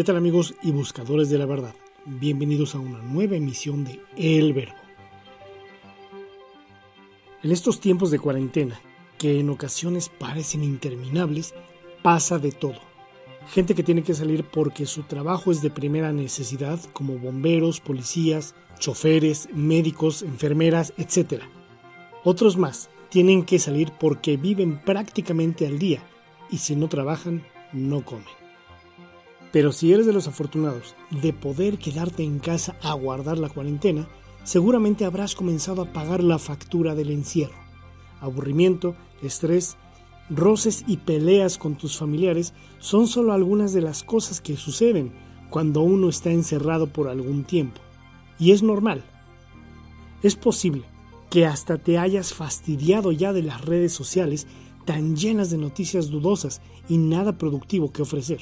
¿Qué tal amigos y buscadores de la verdad? Bienvenidos a una nueva emisión de El Verbo. En estos tiempos de cuarentena, que en ocasiones parecen interminables, pasa de todo. Gente que tiene que salir porque su trabajo es de primera necesidad, como bomberos, policías, choferes, médicos, enfermeras, etc. Otros más tienen que salir porque viven prácticamente al día y si no trabajan, no comen. Pero si eres de los afortunados de poder quedarte en casa a guardar la cuarentena, seguramente habrás comenzado a pagar la factura del encierro. Aburrimiento, estrés, roces y peleas con tus familiares son solo algunas de las cosas que suceden cuando uno está encerrado por algún tiempo. Y es normal. Es posible que hasta te hayas fastidiado ya de las redes sociales tan llenas de noticias dudosas y nada productivo que ofrecer.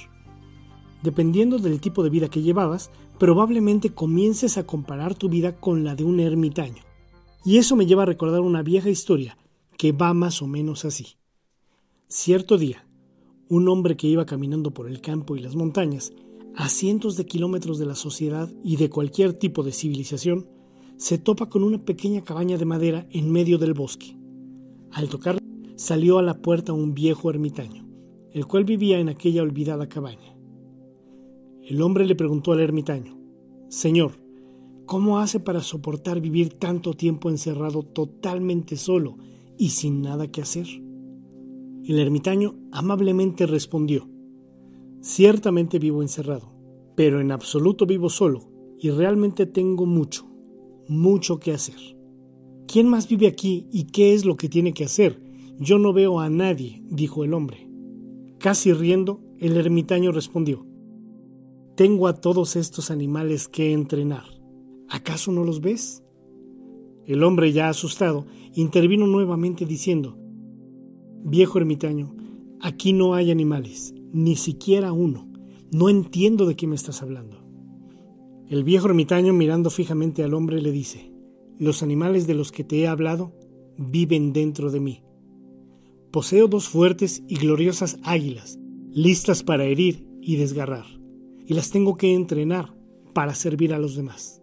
Dependiendo del tipo de vida que llevabas, probablemente comiences a comparar tu vida con la de un ermitaño. Y eso me lleva a recordar una vieja historia que va más o menos así. Cierto día, un hombre que iba caminando por el campo y las montañas, a cientos de kilómetros de la sociedad y de cualquier tipo de civilización, se topa con una pequeña cabaña de madera en medio del bosque. Al tocarla, salió a la puerta un viejo ermitaño, el cual vivía en aquella olvidada cabaña. El hombre le preguntó al ermitaño, Señor, ¿cómo hace para soportar vivir tanto tiempo encerrado totalmente solo y sin nada que hacer? El ermitaño amablemente respondió, Ciertamente vivo encerrado, pero en absoluto vivo solo y realmente tengo mucho, mucho que hacer. ¿Quién más vive aquí y qué es lo que tiene que hacer? Yo no veo a nadie, dijo el hombre. Casi riendo, el ermitaño respondió, tengo a todos estos animales que entrenar. ¿Acaso no los ves? El hombre, ya asustado, intervino nuevamente diciendo, Viejo ermitaño, aquí no hay animales, ni siquiera uno. No entiendo de qué me estás hablando. El viejo ermitaño, mirando fijamente al hombre, le dice, Los animales de los que te he hablado viven dentro de mí. Poseo dos fuertes y gloriosas águilas, listas para herir y desgarrar y las tengo que entrenar para servir a los demás.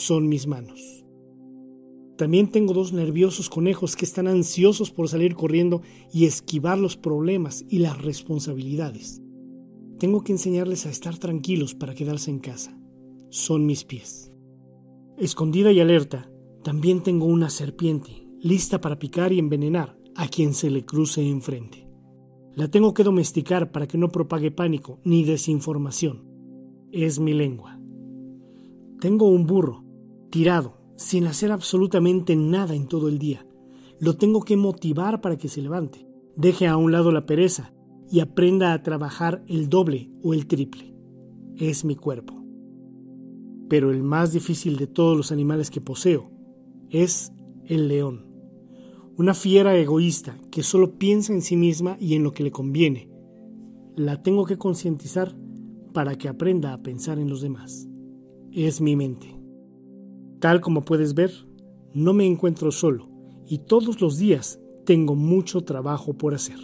son mis manos. También tengo dos nerviosos conejos que están ansiosos por salir corriendo y esquivar los problemas y las responsabilidades. Tengo que enseñarles a estar tranquilos para quedarse en casa. Son mis pies. Escondida y alerta, también tengo una serpiente, lista para picar y envenenar a quien se le cruce enfrente. La tengo que domesticar para que no propague pánico ni desinformación. Es mi lengua. Tengo un burro tirado, sin hacer absolutamente nada en todo el día. Lo tengo que motivar para que se levante, deje a un lado la pereza y aprenda a trabajar el doble o el triple. Es mi cuerpo. Pero el más difícil de todos los animales que poseo es el león. Una fiera egoísta que solo piensa en sí misma y en lo que le conviene. La tengo que concientizar para que aprenda a pensar en los demás. Es mi mente. Tal como puedes ver, no me encuentro solo y todos los días tengo mucho trabajo por hacer.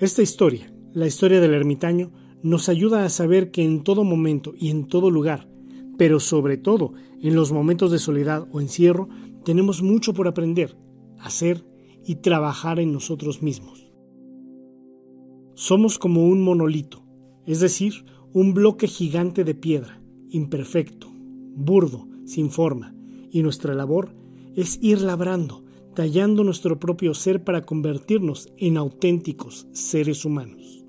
Esta historia, la historia del ermitaño, nos ayuda a saber que en todo momento y en todo lugar, pero sobre todo en los momentos de soledad o encierro, tenemos mucho por aprender, hacer y trabajar en nosotros mismos. Somos como un monolito, es decir, un bloque gigante de piedra, imperfecto, burdo, sin forma, y nuestra labor es ir labrando, tallando nuestro propio ser para convertirnos en auténticos seres humanos.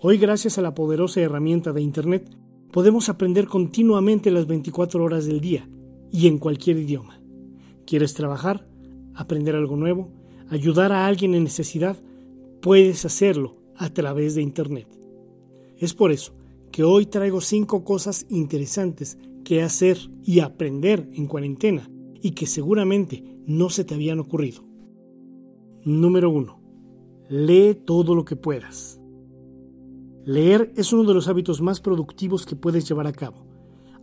Hoy, gracias a la poderosa herramienta de Internet, podemos aprender continuamente las 24 horas del día y en cualquier idioma. ¿Quieres trabajar? ¿Aprender algo nuevo? ¿Ayudar a alguien en necesidad? Puedes hacerlo a través de Internet. Es por eso que hoy traigo cinco cosas interesantes que hacer y aprender en cuarentena y que seguramente no se te habían ocurrido. Número 1. Lee todo lo que puedas. Leer es uno de los hábitos más productivos que puedes llevar a cabo.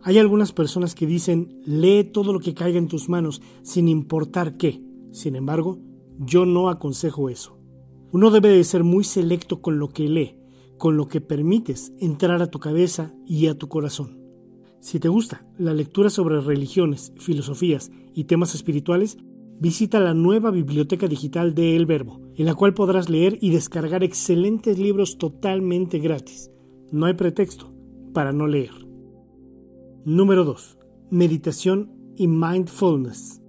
Hay algunas personas que dicen, lee todo lo que caiga en tus manos sin importar qué. Sin embargo, yo no aconsejo eso. Uno debe de ser muy selecto con lo que lee, con lo que permites entrar a tu cabeza y a tu corazón. Si te gusta la lectura sobre religiones, filosofías y temas espirituales, visita la nueva biblioteca digital de El Verbo, en la cual podrás leer y descargar excelentes libros totalmente gratis. No hay pretexto para no leer. Número 2. Meditación y mindfulness.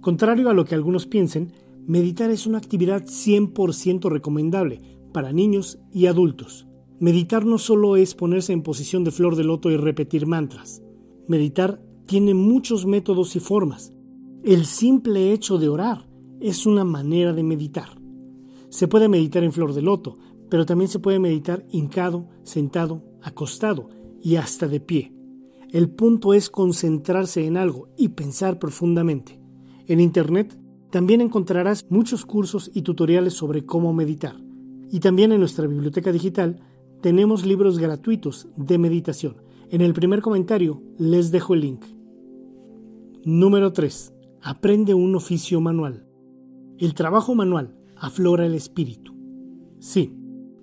Contrario a lo que algunos piensen, meditar es una actividad 100% recomendable para niños y adultos. Meditar no solo es ponerse en posición de flor de loto y repetir mantras. Meditar tiene muchos métodos y formas el simple hecho de orar es una manera de meditar. Se puede meditar en flor de loto, pero también se puede meditar hincado, sentado, acostado y hasta de pie. El punto es concentrarse en algo y pensar profundamente. En Internet también encontrarás muchos cursos y tutoriales sobre cómo meditar. Y también en nuestra biblioteca digital tenemos libros gratuitos de meditación. En el primer comentario les dejo el link. Número 3. Aprende un oficio manual. El trabajo manual aflora el espíritu. Sí,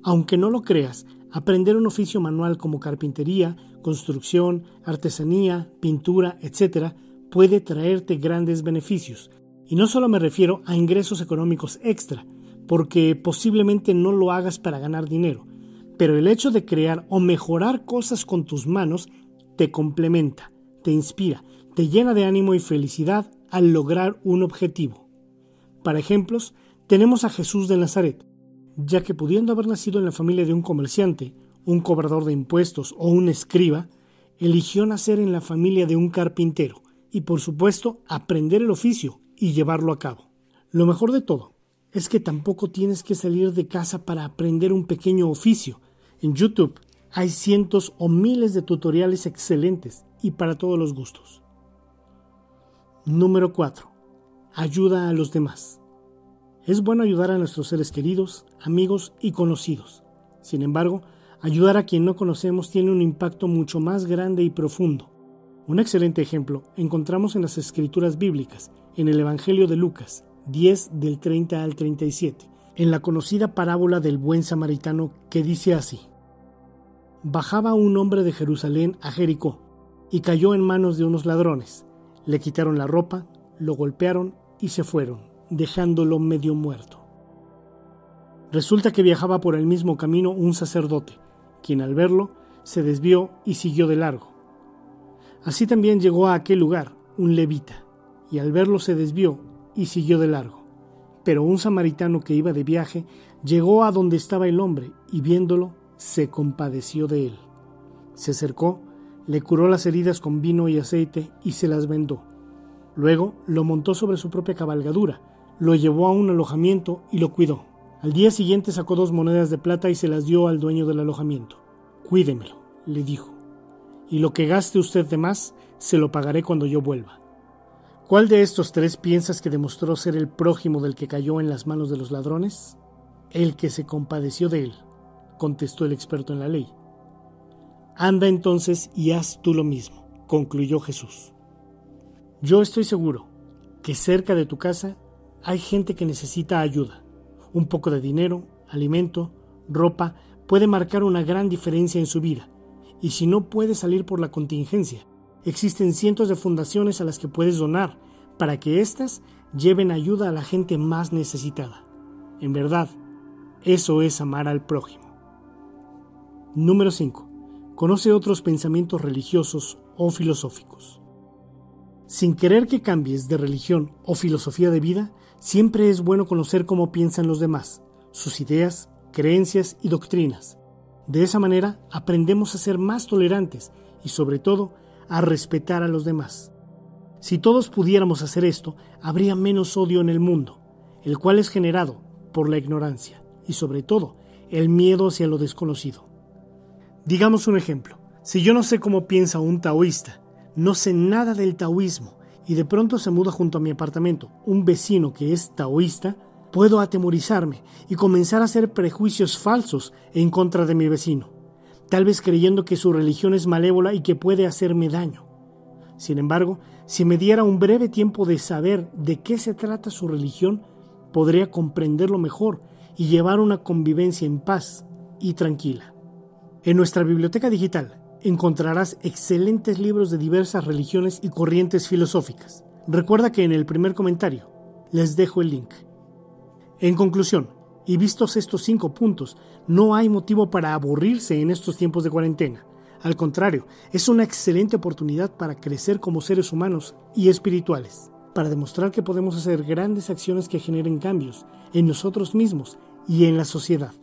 aunque no lo creas, aprender un oficio manual como carpintería, construcción, artesanía, pintura, etc., puede traerte grandes beneficios. Y no solo me refiero a ingresos económicos extra, porque posiblemente no lo hagas para ganar dinero, pero el hecho de crear o mejorar cosas con tus manos te complementa, te inspira, te llena de ánimo y felicidad al lograr un objetivo. Para ejemplos, tenemos a Jesús de Nazaret, ya que pudiendo haber nacido en la familia de un comerciante, un cobrador de impuestos o un escriba, eligió nacer en la familia de un carpintero y por supuesto aprender el oficio y llevarlo a cabo. Lo mejor de todo es que tampoco tienes que salir de casa para aprender un pequeño oficio. En YouTube hay cientos o miles de tutoriales excelentes y para todos los gustos. Número 4. Ayuda a los demás. Es bueno ayudar a nuestros seres queridos, amigos y conocidos. Sin embargo, ayudar a quien no conocemos tiene un impacto mucho más grande y profundo. Un excelente ejemplo encontramos en las escrituras bíblicas, en el Evangelio de Lucas 10 del 30 al 37, en la conocida parábola del buen samaritano que dice así. Bajaba un hombre de Jerusalén a Jericó y cayó en manos de unos ladrones le quitaron la ropa, lo golpearon y se fueron, dejándolo medio muerto. Resulta que viajaba por el mismo camino un sacerdote, quien al verlo se desvió y siguió de largo. Así también llegó a aquel lugar un levita, y al verlo se desvió y siguió de largo. Pero un samaritano que iba de viaje llegó a donde estaba el hombre y viéndolo se compadeció de él. Se acercó, le curó las heridas con vino y aceite y se las vendó. Luego lo montó sobre su propia cabalgadura, lo llevó a un alojamiento y lo cuidó. Al día siguiente sacó dos monedas de plata y se las dio al dueño del alojamiento. Cuídemelo, le dijo, y lo que gaste usted de más, se lo pagaré cuando yo vuelva. ¿Cuál de estos tres piensas que demostró ser el prójimo del que cayó en las manos de los ladrones? El que se compadeció de él, contestó el experto en la ley. Anda entonces y haz tú lo mismo, concluyó Jesús. Yo estoy seguro que cerca de tu casa hay gente que necesita ayuda, un poco de dinero, alimento, ropa, puede marcar una gran diferencia en su vida. Y si no puede salir por la contingencia, existen cientos de fundaciones a las que puedes donar para que éstas lleven ayuda a la gente más necesitada. En verdad, eso es amar al prójimo. Número 5. Conoce otros pensamientos religiosos o filosóficos. Sin querer que cambies de religión o filosofía de vida, siempre es bueno conocer cómo piensan los demás, sus ideas, creencias y doctrinas. De esa manera aprendemos a ser más tolerantes y sobre todo a respetar a los demás. Si todos pudiéramos hacer esto, habría menos odio en el mundo, el cual es generado por la ignorancia y sobre todo el miedo hacia lo desconocido. Digamos un ejemplo, si yo no sé cómo piensa un taoísta, no sé nada del taoísmo y de pronto se muda junto a mi apartamento un vecino que es taoísta, puedo atemorizarme y comenzar a hacer prejuicios falsos en contra de mi vecino, tal vez creyendo que su religión es malévola y que puede hacerme daño. Sin embargo, si me diera un breve tiempo de saber de qué se trata su religión, podría comprenderlo mejor y llevar una convivencia en paz y tranquila. En nuestra biblioteca digital encontrarás excelentes libros de diversas religiones y corrientes filosóficas. Recuerda que en el primer comentario les dejo el link. En conclusión, y vistos estos cinco puntos, no hay motivo para aburrirse en estos tiempos de cuarentena. Al contrario, es una excelente oportunidad para crecer como seres humanos y espirituales, para demostrar que podemos hacer grandes acciones que generen cambios en nosotros mismos y en la sociedad.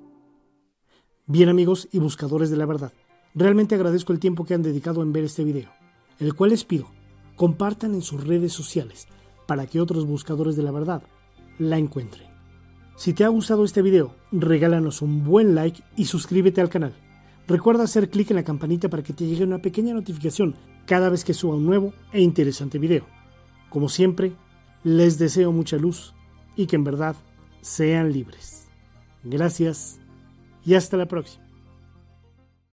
Bien amigos y buscadores de la verdad, realmente agradezco el tiempo que han dedicado en ver este video, el cual les pido compartan en sus redes sociales para que otros buscadores de la verdad la encuentren. Si te ha gustado este video, regálanos un buen like y suscríbete al canal. Recuerda hacer clic en la campanita para que te llegue una pequeña notificación cada vez que suba un nuevo e interesante video. Como siempre, les deseo mucha luz y que en verdad sean libres. Gracias y hasta la próxima.